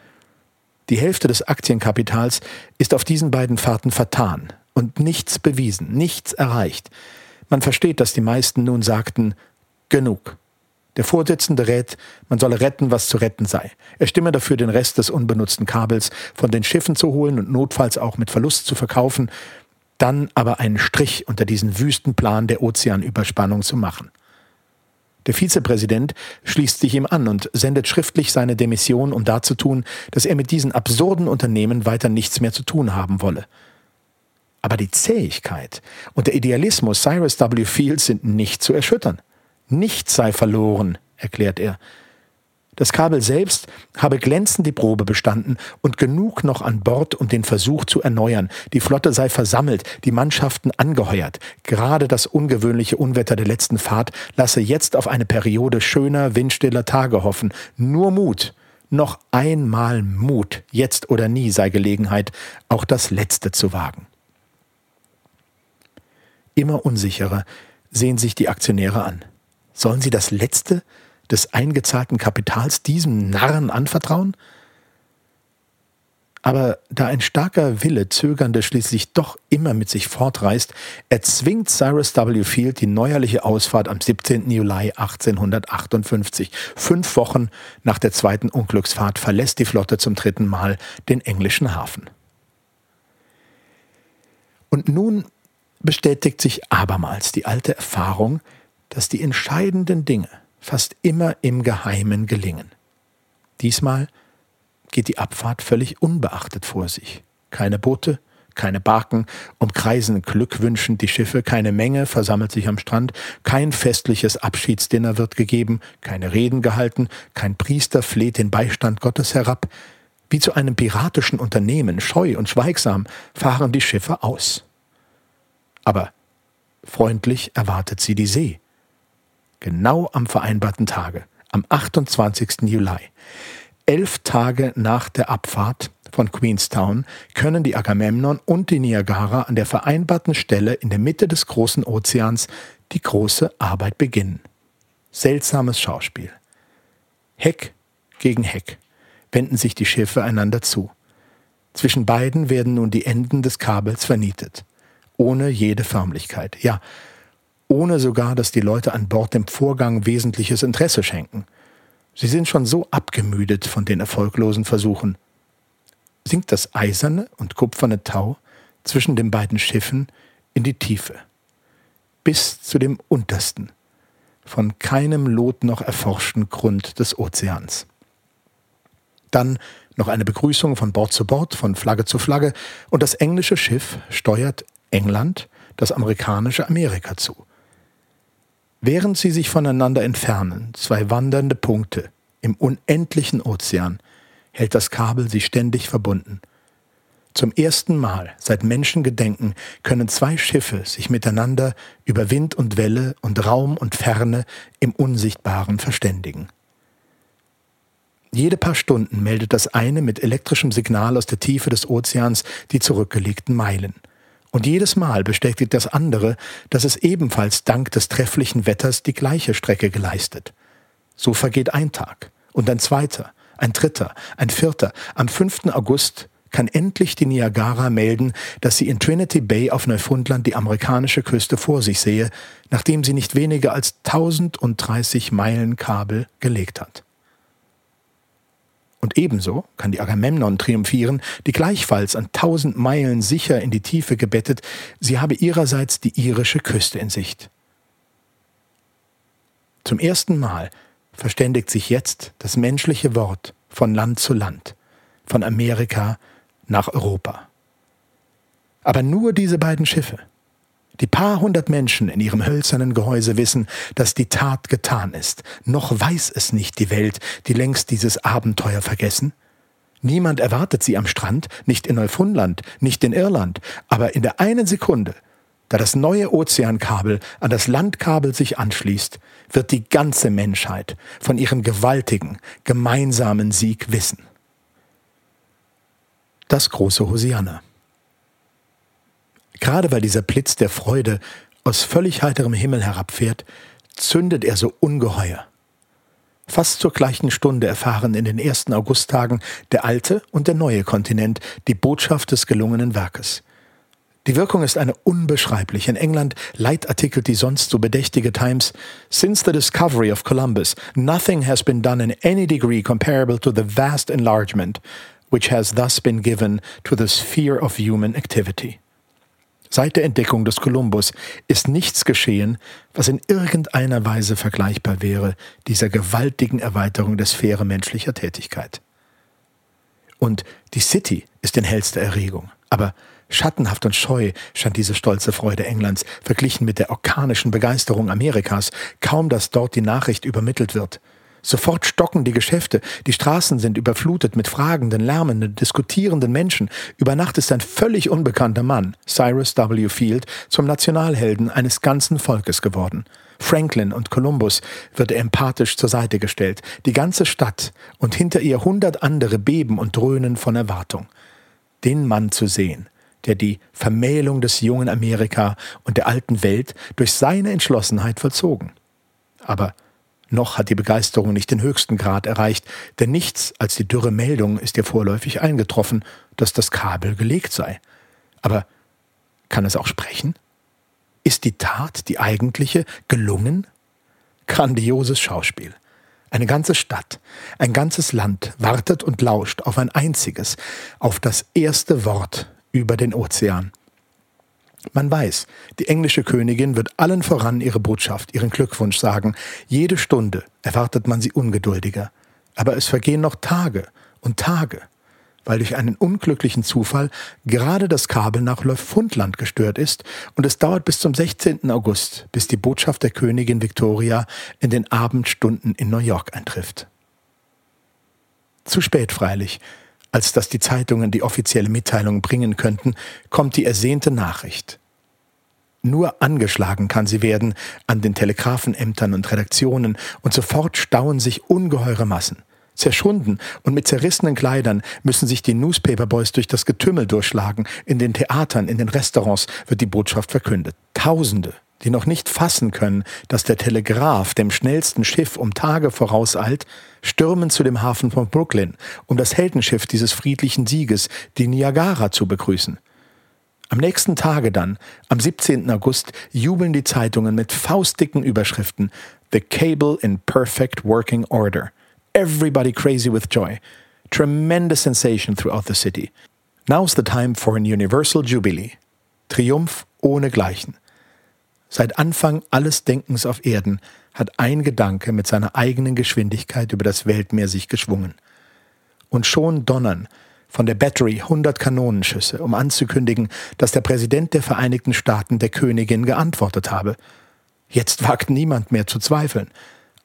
Die Hälfte des Aktienkapitals ist auf diesen beiden Fahrten vertan und nichts bewiesen, nichts erreicht. Man versteht, dass die meisten nun sagten, genug. Der Vorsitzende rät, man solle retten, was zu retten sei. Er stimme dafür, den Rest des unbenutzten Kabels von den Schiffen zu holen und notfalls auch mit Verlust zu verkaufen, dann aber einen Strich unter diesen Wüstenplan der Ozeanüberspannung zu machen. Der Vizepräsident schließt sich ihm an und sendet schriftlich seine Demission, um darzutun, dass er mit diesen absurden Unternehmen weiter nichts mehr zu tun haben wolle. Aber die Zähigkeit und der Idealismus Cyrus W. Fields sind nicht zu erschüttern. Nichts sei verloren, erklärt er. Das Kabel selbst habe glänzend die Probe bestanden und genug noch an Bord, um den Versuch zu erneuern. Die Flotte sei versammelt, die Mannschaften angeheuert. Gerade das ungewöhnliche Unwetter der letzten Fahrt lasse jetzt auf eine Periode schöner, windstiller Tage hoffen. Nur Mut, noch einmal Mut, jetzt oder nie sei Gelegenheit, auch das Letzte zu wagen. Immer unsicherer sehen sich die Aktionäre an. Sollen sie das Letzte des eingezahlten Kapitals diesem Narren anvertrauen? Aber da ein starker Wille Zögernde schließlich doch immer mit sich fortreißt, erzwingt Cyrus W. Field die neuerliche Ausfahrt am 17. Juli 1858. Fünf Wochen nach der zweiten Unglücksfahrt verlässt die Flotte zum dritten Mal den englischen Hafen. Und nun bestätigt sich abermals die alte Erfahrung, dass die entscheidenden Dinge fast immer im Geheimen gelingen. Diesmal geht die Abfahrt völlig unbeachtet vor sich. Keine Boote, keine Barken umkreisen glückwünschend die Schiffe, keine Menge versammelt sich am Strand, kein festliches Abschiedsdinner wird gegeben, keine Reden gehalten, kein Priester fleht den Beistand Gottes herab. Wie zu einem piratischen Unternehmen, scheu und schweigsam, fahren die Schiffe aus. Aber freundlich erwartet sie die See genau am vereinbarten Tage, am 28. Juli. Elf Tage nach der Abfahrt von Queenstown können die Agamemnon und die Niagara an der vereinbarten Stelle in der Mitte des großen Ozeans die große Arbeit beginnen. Seltsames Schauspiel. Heck gegen Heck wenden sich die Schiffe einander zu. Zwischen beiden werden nun die Enden des Kabels vernietet, ohne jede Förmlichkeit. Ja, ohne sogar, dass die Leute an Bord dem Vorgang wesentliches Interesse schenken. Sie sind schon so abgemüdet von den erfolglosen Versuchen. Sinkt das eiserne und kupferne Tau zwischen den beiden Schiffen in die Tiefe, bis zu dem untersten, von keinem Lot noch erforschten Grund des Ozeans. Dann noch eine Begrüßung von Bord zu Bord, von Flagge zu Flagge, und das englische Schiff steuert England das amerikanische Amerika zu. Während sie sich voneinander entfernen, zwei wandernde Punkte im unendlichen Ozean, hält das Kabel sie ständig verbunden. Zum ersten Mal seit Menschengedenken können zwei Schiffe sich miteinander über Wind und Welle und Raum und Ferne im Unsichtbaren verständigen. Jede paar Stunden meldet das eine mit elektrischem Signal aus der Tiefe des Ozeans die zurückgelegten Meilen. Und jedes Mal bestätigt das andere, dass es ebenfalls dank des trefflichen Wetters die gleiche Strecke geleistet. So vergeht ein Tag und ein zweiter, ein dritter, ein vierter. Am 5. August kann endlich die Niagara melden, dass sie in Trinity Bay auf Neufundland die amerikanische Küste vor sich sehe, nachdem sie nicht weniger als 1030 Meilen Kabel gelegt hat. Und ebenso kann die Agamemnon triumphieren, die gleichfalls an tausend Meilen sicher in die Tiefe gebettet, sie habe ihrerseits die irische Küste in Sicht. Zum ersten Mal verständigt sich jetzt das menschliche Wort von Land zu Land, von Amerika nach Europa. Aber nur diese beiden Schiffe, die paar hundert Menschen in ihrem hölzernen Gehäuse wissen, dass die Tat getan ist. Noch weiß es nicht die Welt, die längst dieses Abenteuer vergessen. Niemand erwartet sie am Strand, nicht in Neufundland, nicht in Irland, aber in der einen Sekunde Da das neue Ozeankabel an das Landkabel sich anschließt, wird die ganze Menschheit von ihrem gewaltigen, gemeinsamen Sieg wissen. Das große Hosianna. Gerade weil dieser Blitz der Freude aus völlig heiterem Himmel herabfährt, zündet er so ungeheuer. Fast zur gleichen Stunde erfahren in den ersten Augusttagen der alte und der neue Kontinent die Botschaft des gelungenen Werkes. Die Wirkung ist eine unbeschreibliche. In England leitartikelt die sonst so bedächtige Times, Since the discovery of Columbus, nothing has been done in any degree comparable to the vast enlargement which has thus been given to the sphere of human activity. Seit der Entdeckung des Kolumbus ist nichts geschehen, was in irgendeiner Weise vergleichbar wäre dieser gewaltigen Erweiterung der Sphäre menschlicher Tätigkeit. Und die City ist in hellster Erregung. Aber Schattenhaft und scheu scheint diese stolze Freude Englands, verglichen mit der orkanischen Begeisterung Amerikas, kaum dass dort die Nachricht übermittelt wird. Sofort stocken die Geschäfte, die Straßen sind überflutet mit fragenden, lärmenden, diskutierenden Menschen. Über Nacht ist ein völlig unbekannter Mann, Cyrus W. Field, zum Nationalhelden eines ganzen Volkes geworden. Franklin und Columbus wird empathisch zur Seite gestellt. Die ganze Stadt und hinter ihr hundert andere beben und dröhnen von Erwartung. Den Mann zu sehen, der die Vermählung des jungen Amerika und der alten Welt durch seine Entschlossenheit vollzogen. Aber noch hat die Begeisterung nicht den höchsten Grad erreicht, denn nichts als die dürre Meldung ist ihr vorläufig eingetroffen, dass das Kabel gelegt sei. Aber kann es auch sprechen? Ist die Tat, die eigentliche, gelungen? Grandioses Schauspiel. Eine ganze Stadt, ein ganzes Land wartet und lauscht auf ein einziges, auf das erste Wort über den Ozean. Man weiß, die englische Königin wird allen voran ihre Botschaft, ihren Glückwunsch sagen. Jede Stunde erwartet man sie ungeduldiger. Aber es vergehen noch Tage und Tage, weil durch einen unglücklichen Zufall gerade das Kabel nach Neufundland gestört ist und es dauert bis zum 16. August, bis die Botschaft der Königin Victoria in den Abendstunden in New York eintrifft. Zu spät freilich, als dass die Zeitungen die offizielle Mitteilung bringen könnten, kommt die ersehnte Nachricht. Nur angeschlagen kann sie werden an den Telegrafenämtern und Redaktionen, und sofort stauen sich ungeheure Massen. Zerschunden und mit zerrissenen Kleidern müssen sich die Newspaperboys durch das Getümmel durchschlagen. In den Theatern, in den Restaurants wird die Botschaft verkündet. Tausende die noch nicht fassen können, dass der Telegraph dem schnellsten Schiff um Tage vorauseilt, stürmen zu dem Hafen von Brooklyn, um das Heldenschiff dieses friedlichen Sieges, die Niagara, zu begrüßen. Am nächsten Tage dann, am 17. August, jubeln die Zeitungen mit faustdicken Überschriften The Cable in Perfect Working Order. Everybody crazy with joy. Tremendous sensation throughout the city. Now's the time for an universal jubilee. Triumph ohnegleichen. Seit Anfang alles Denkens auf Erden hat ein Gedanke mit seiner eigenen Geschwindigkeit über das Weltmeer sich geschwungen. Und schon donnern von der Battery hundert Kanonenschüsse, um anzukündigen, dass der Präsident der Vereinigten Staaten der Königin geantwortet habe. Jetzt wagt niemand mehr zu zweifeln.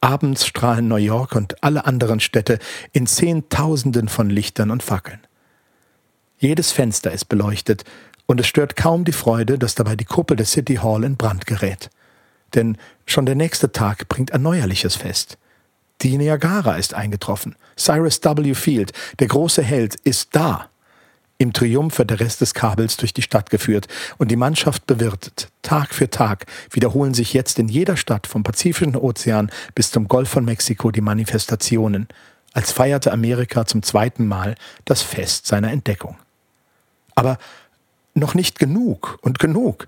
Abends strahlen New York und alle anderen Städte in Zehntausenden von Lichtern und Fackeln. Jedes Fenster ist beleuchtet und es stört kaum die Freude, dass dabei die Kuppel der City Hall in Brand gerät. Denn schon der nächste Tag bringt ein neuerliches Fest. Die Niagara ist eingetroffen. Cyrus W. Field, der große Held, ist da. Im Triumph wird der Rest des Kabels durch die Stadt geführt und die Mannschaft bewirtet. Tag für Tag wiederholen sich jetzt in jeder Stadt vom Pazifischen Ozean bis zum Golf von Mexiko die Manifestationen, als feierte Amerika zum zweiten Mal das Fest seiner Entdeckung. Aber noch nicht genug und genug.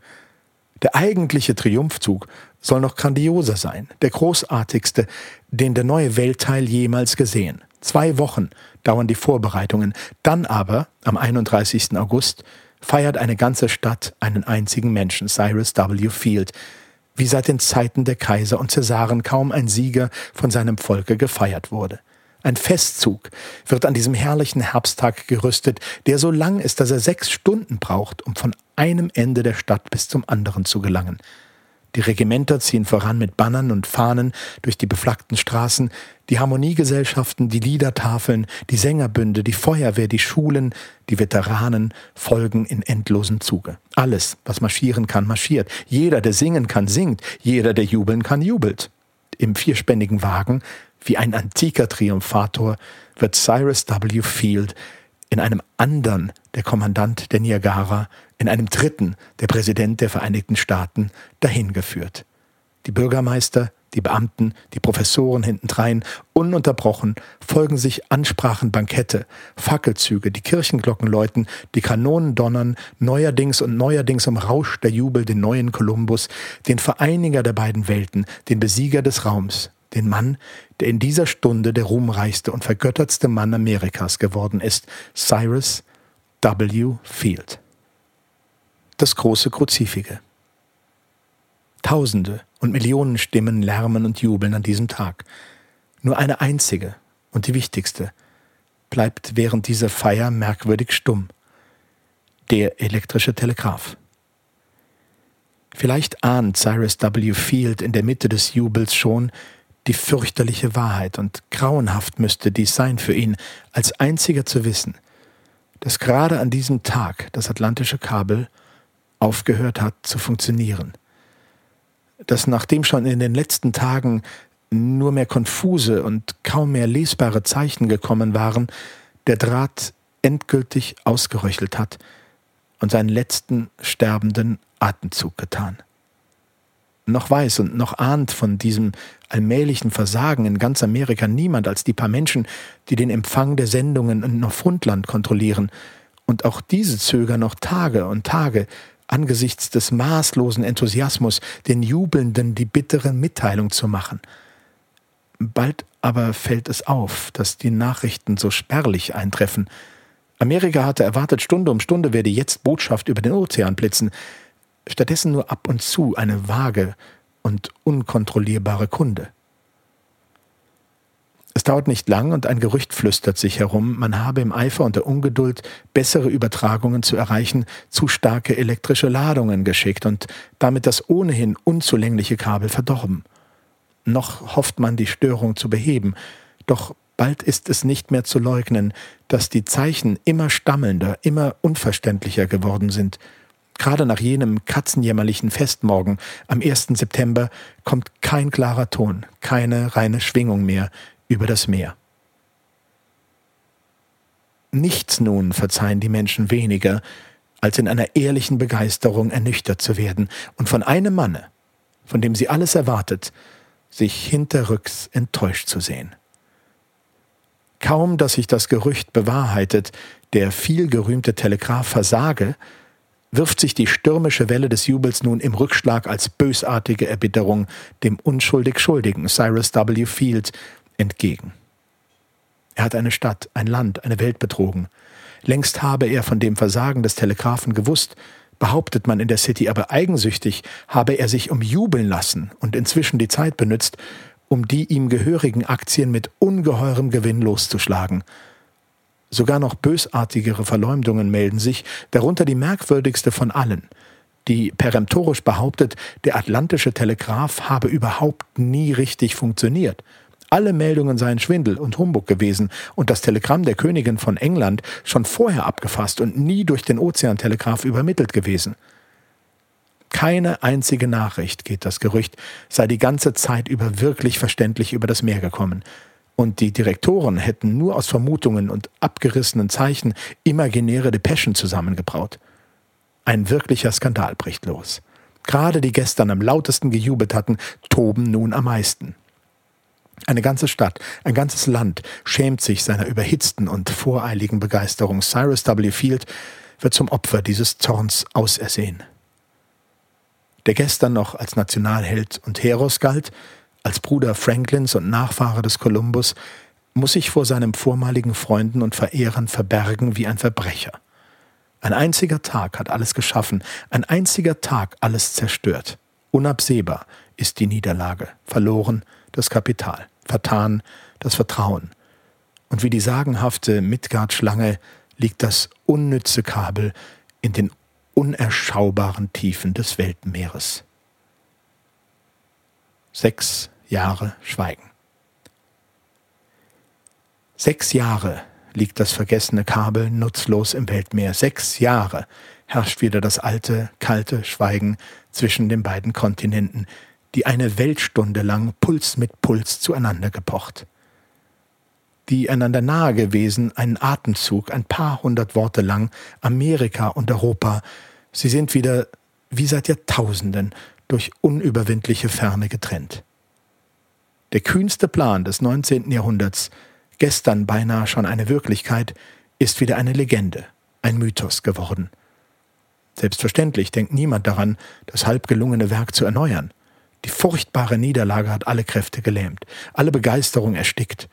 Der eigentliche Triumphzug soll noch grandioser sein, der großartigste, den der neue Weltteil jemals gesehen. Zwei Wochen dauern die Vorbereitungen, dann aber, am 31. August, feiert eine ganze Stadt einen einzigen Menschen, Cyrus W. Field, wie seit den Zeiten der Kaiser und Cäsaren kaum ein Sieger von seinem Volke gefeiert wurde. Ein Festzug wird an diesem herrlichen Herbsttag gerüstet, der so lang ist, dass er sechs Stunden braucht, um von einem Ende der Stadt bis zum anderen zu gelangen. Die Regimenter ziehen voran mit Bannern und Fahnen durch die beflaggten Straßen, die Harmoniegesellschaften, die Liedertafeln, die Sängerbünde, die Feuerwehr, die Schulen, die Veteranen folgen in endlosem Zuge. Alles, was marschieren kann, marschiert. Jeder, der singen kann, singt. Jeder, der jubeln kann, jubelt. Im vierspännigen Wagen, wie ein antiker Triumphator, wird Cyrus W. Field in einem anderen der Kommandant der Niagara, in einem dritten der Präsident der Vereinigten Staaten dahingeführt. Die Bürgermeister, die Beamten, die Professoren hintendrein, ununterbrochen folgen sich Ansprachen, Bankette, Fackelzüge, die Kirchenglocken läuten, die Kanonen donnern, neuerdings und neuerdings umrauscht der Jubel den neuen Kolumbus, den Vereiniger der beiden Welten, den Besieger des Raums, den Mann, der in dieser Stunde der ruhmreichste und vergöttertste Mann Amerikas geworden ist, Cyrus W. Field. Das große Kruzifige. Tausende und Millionen Stimmen lärmen und jubeln an diesem Tag. Nur eine einzige und die wichtigste bleibt während dieser Feier merkwürdig stumm. Der elektrische Telegraph. Vielleicht ahnt Cyrus W. Field in der Mitte des Jubels schon die fürchterliche Wahrheit und grauenhaft müsste dies sein für ihn, als einziger zu wissen, dass gerade an diesem Tag das atlantische Kabel aufgehört hat zu funktionieren dass nachdem schon in den letzten Tagen nur mehr konfuse und kaum mehr lesbare Zeichen gekommen waren, der Draht endgültig ausgeröchelt hat und seinen letzten sterbenden Atemzug getan. Noch weiß und noch ahnt von diesem allmählichen Versagen in ganz Amerika niemand als die paar Menschen, die den Empfang der Sendungen in Neufundland kontrollieren, und auch diese zögern noch Tage und Tage, angesichts des maßlosen Enthusiasmus den Jubelnden die bittere Mitteilung zu machen. Bald aber fällt es auf, dass die Nachrichten so spärlich eintreffen. Amerika hatte erwartet, Stunde um Stunde werde jetzt Botschaft über den Ozean blitzen, stattdessen nur ab und zu eine vage und unkontrollierbare Kunde. Es dauert nicht lang und ein Gerücht flüstert sich herum, man habe im Eifer und der Ungeduld, bessere Übertragungen zu erreichen, zu starke elektrische Ladungen geschickt und damit das ohnehin unzulängliche Kabel verdorben. Noch hofft man, die Störung zu beheben, doch bald ist es nicht mehr zu leugnen, dass die Zeichen immer stammelnder, immer unverständlicher geworden sind. Gerade nach jenem katzenjämmerlichen Festmorgen am 1. September kommt kein klarer Ton, keine reine Schwingung mehr, über das Meer. Nichts nun verzeihen die Menschen weniger, als in einer ehrlichen Begeisterung ernüchtert zu werden und von einem Manne, von dem sie alles erwartet, sich hinterrücks enttäuscht zu sehen. Kaum, dass sich das Gerücht bewahrheitet, der vielgerühmte Telegraph versage, wirft sich die stürmische Welle des Jubels nun im Rückschlag als bösartige Erbitterung dem unschuldig Schuldigen Cyrus W. Field entgegen. Er hat eine Stadt, ein Land, eine Welt betrogen. Längst habe er von dem Versagen des Telegraphen gewusst, behauptet man in der City, aber eigensüchtig habe er sich umjubeln lassen und inzwischen die Zeit benützt, um die ihm gehörigen Aktien mit ungeheurem Gewinn loszuschlagen. Sogar noch bösartigere Verleumdungen melden sich, darunter die merkwürdigste von allen, die peremptorisch behauptet, der atlantische Telegraph habe überhaupt nie richtig funktioniert – alle Meldungen seien Schwindel und Humbug gewesen und das Telegramm der Königin von England schon vorher abgefasst und nie durch den Ozeantelegraph übermittelt gewesen. Keine einzige Nachricht, geht das Gerücht, sei die ganze Zeit über wirklich verständlich über das Meer gekommen. Und die Direktoren hätten nur aus Vermutungen und abgerissenen Zeichen imaginäre Depeschen zusammengebraut. Ein wirklicher Skandal bricht los. Gerade die gestern am lautesten gejubelt hatten, toben nun am meisten. Eine ganze Stadt, ein ganzes Land schämt sich seiner überhitzten und voreiligen Begeisterung. Cyrus W. Field wird zum Opfer dieses Zorns ausersehen. Der gestern noch als Nationalheld und Heros galt, als Bruder Franklins und Nachfahre des Kolumbus, muss sich vor seinen vormaligen Freunden und Verehrern verbergen wie ein Verbrecher. Ein einziger Tag hat alles geschaffen, ein einziger Tag alles zerstört. Unabsehbar ist die Niederlage, verloren das Kapital vertan das Vertrauen. Und wie die sagenhafte Midgard-Schlange liegt das unnütze Kabel in den unerschaubaren Tiefen des Weltmeeres. Sechs Jahre Schweigen. Sechs Jahre liegt das vergessene Kabel nutzlos im Weltmeer. Sechs Jahre herrscht wieder das alte, kalte Schweigen zwischen den beiden Kontinenten, die eine Weltstunde lang Puls mit Puls zueinander gepocht. Die einander nahe gewesen, einen Atemzug, ein paar hundert Worte lang, Amerika und Europa, sie sind wieder wie seit Jahrtausenden durch unüberwindliche Ferne getrennt. Der kühnste Plan des 19. Jahrhunderts gestern beinahe schon eine Wirklichkeit, ist wieder eine Legende, ein Mythos geworden. Selbstverständlich denkt niemand daran, das halb gelungene Werk zu erneuern. Die furchtbare Niederlage hat alle Kräfte gelähmt, alle Begeisterung erstickt.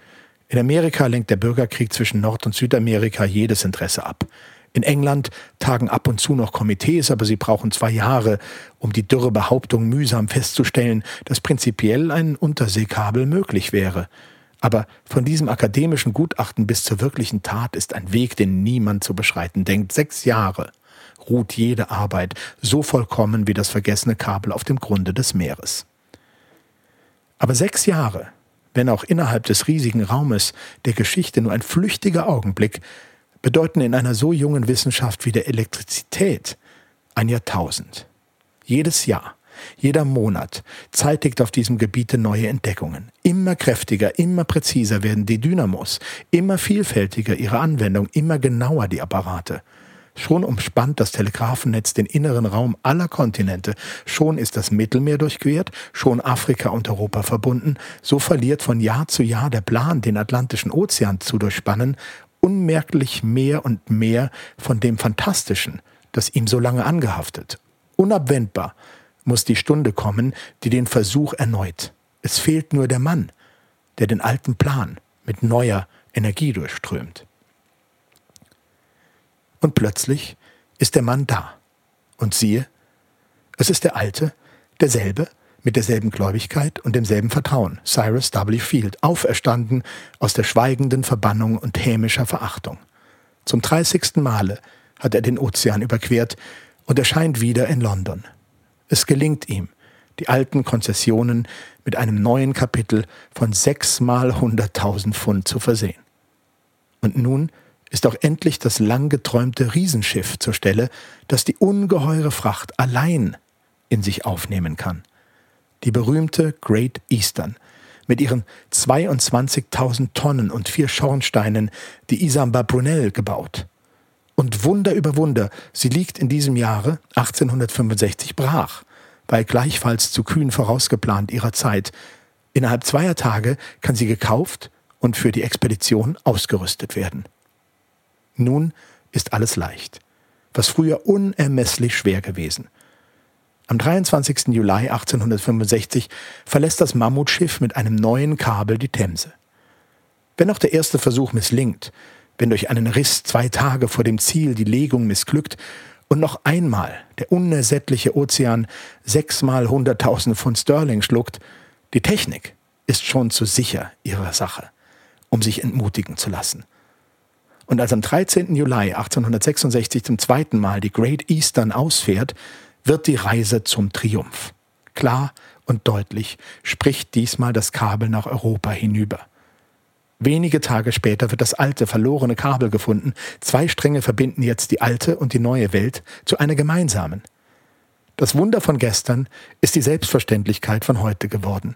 In Amerika lenkt der Bürgerkrieg zwischen Nord- und Südamerika jedes Interesse ab. In England tagen ab und zu noch Komitees, aber sie brauchen zwei Jahre, um die dürre Behauptung mühsam festzustellen, dass prinzipiell ein Unterseekabel möglich wäre. Aber von diesem akademischen Gutachten bis zur wirklichen Tat ist ein Weg, den niemand zu beschreiten denkt. Sechs Jahre ruht jede Arbeit, so vollkommen wie das vergessene Kabel auf dem Grunde des Meeres. Aber sechs Jahre, wenn auch innerhalb des riesigen Raumes der Geschichte nur ein flüchtiger Augenblick, bedeuten in einer so jungen Wissenschaft wie der Elektrizität ein Jahrtausend. Jedes Jahr jeder Monat zeitigt auf diesem Gebiete neue Entdeckungen. Immer kräftiger, immer präziser werden die Dynamos, immer vielfältiger ihre Anwendung, immer genauer die Apparate. Schon umspannt das Telegrafennetz den inneren Raum aller Kontinente, schon ist das Mittelmeer durchquert, schon Afrika und Europa verbunden, so verliert von Jahr zu Jahr der Plan, den Atlantischen Ozean zu durchspannen, unmerklich mehr und mehr von dem Fantastischen, das ihm so lange angehaftet. Unabwendbar muss die Stunde kommen, die den Versuch erneut. Es fehlt nur der Mann, der den alten Plan mit neuer Energie durchströmt. Und plötzlich ist der Mann da. Und siehe, es ist der alte, derselbe, mit derselben Gläubigkeit und demselben Vertrauen, Cyrus W. Field, auferstanden aus der schweigenden Verbannung und hämischer Verachtung. Zum dreißigsten Male hat er den Ozean überquert und erscheint wieder in London. Es gelingt ihm, die alten Konzessionen mit einem neuen Kapitel von sechs mal hunderttausend Pfund zu versehen. Und nun ist auch endlich das lang geträumte Riesenschiff zur Stelle, das die ungeheure Fracht allein in sich aufnehmen kann. Die berühmte Great Eastern mit ihren 22.000 Tonnen und vier Schornsteinen, die Isamba Brunel gebaut. Und Wunder über Wunder, sie liegt in diesem Jahre 1865 brach, weil gleichfalls zu kühn vorausgeplant ihrer Zeit. Innerhalb zweier Tage kann sie gekauft und für die Expedition ausgerüstet werden. Nun ist alles leicht, was früher unermesslich schwer gewesen. Am 23. Juli 1865 verlässt das Mammutschiff mit einem neuen Kabel die Themse. Wenn auch der erste Versuch misslingt, wenn durch einen Riss zwei Tage vor dem Ziel die Legung missglückt und noch einmal der unersättliche Ozean sechsmal hunderttausend Pfund Sterling schluckt, die Technik ist schon zu sicher ihrer Sache, um sich entmutigen zu lassen. Und als am 13. Juli 1866 zum zweiten Mal die Great Eastern ausfährt, wird die Reise zum Triumph. Klar und deutlich spricht diesmal das Kabel nach Europa hinüber. Wenige Tage später wird das alte, verlorene Kabel gefunden. Zwei Stränge verbinden jetzt die alte und die neue Welt zu einer gemeinsamen. Das Wunder von gestern ist die Selbstverständlichkeit von heute geworden.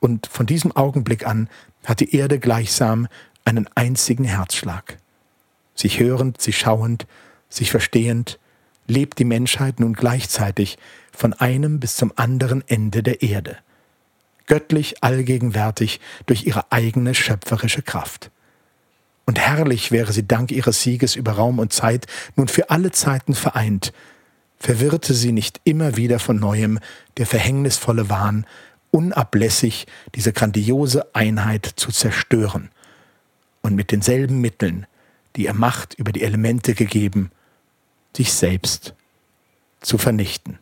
Und von diesem Augenblick an hat die Erde gleichsam einen einzigen Herzschlag. Sich hörend, sich schauend, sich verstehend, lebt die Menschheit nun gleichzeitig von einem bis zum anderen Ende der Erde göttlich allgegenwärtig durch ihre eigene schöpferische Kraft. Und herrlich wäre sie dank ihres Sieges über Raum und Zeit nun für alle Zeiten vereint, verwirrte sie nicht immer wieder von neuem der verhängnisvolle Wahn, unablässig diese grandiose Einheit zu zerstören und mit denselben Mitteln, die ihr Macht über die Elemente gegeben, sich selbst zu vernichten.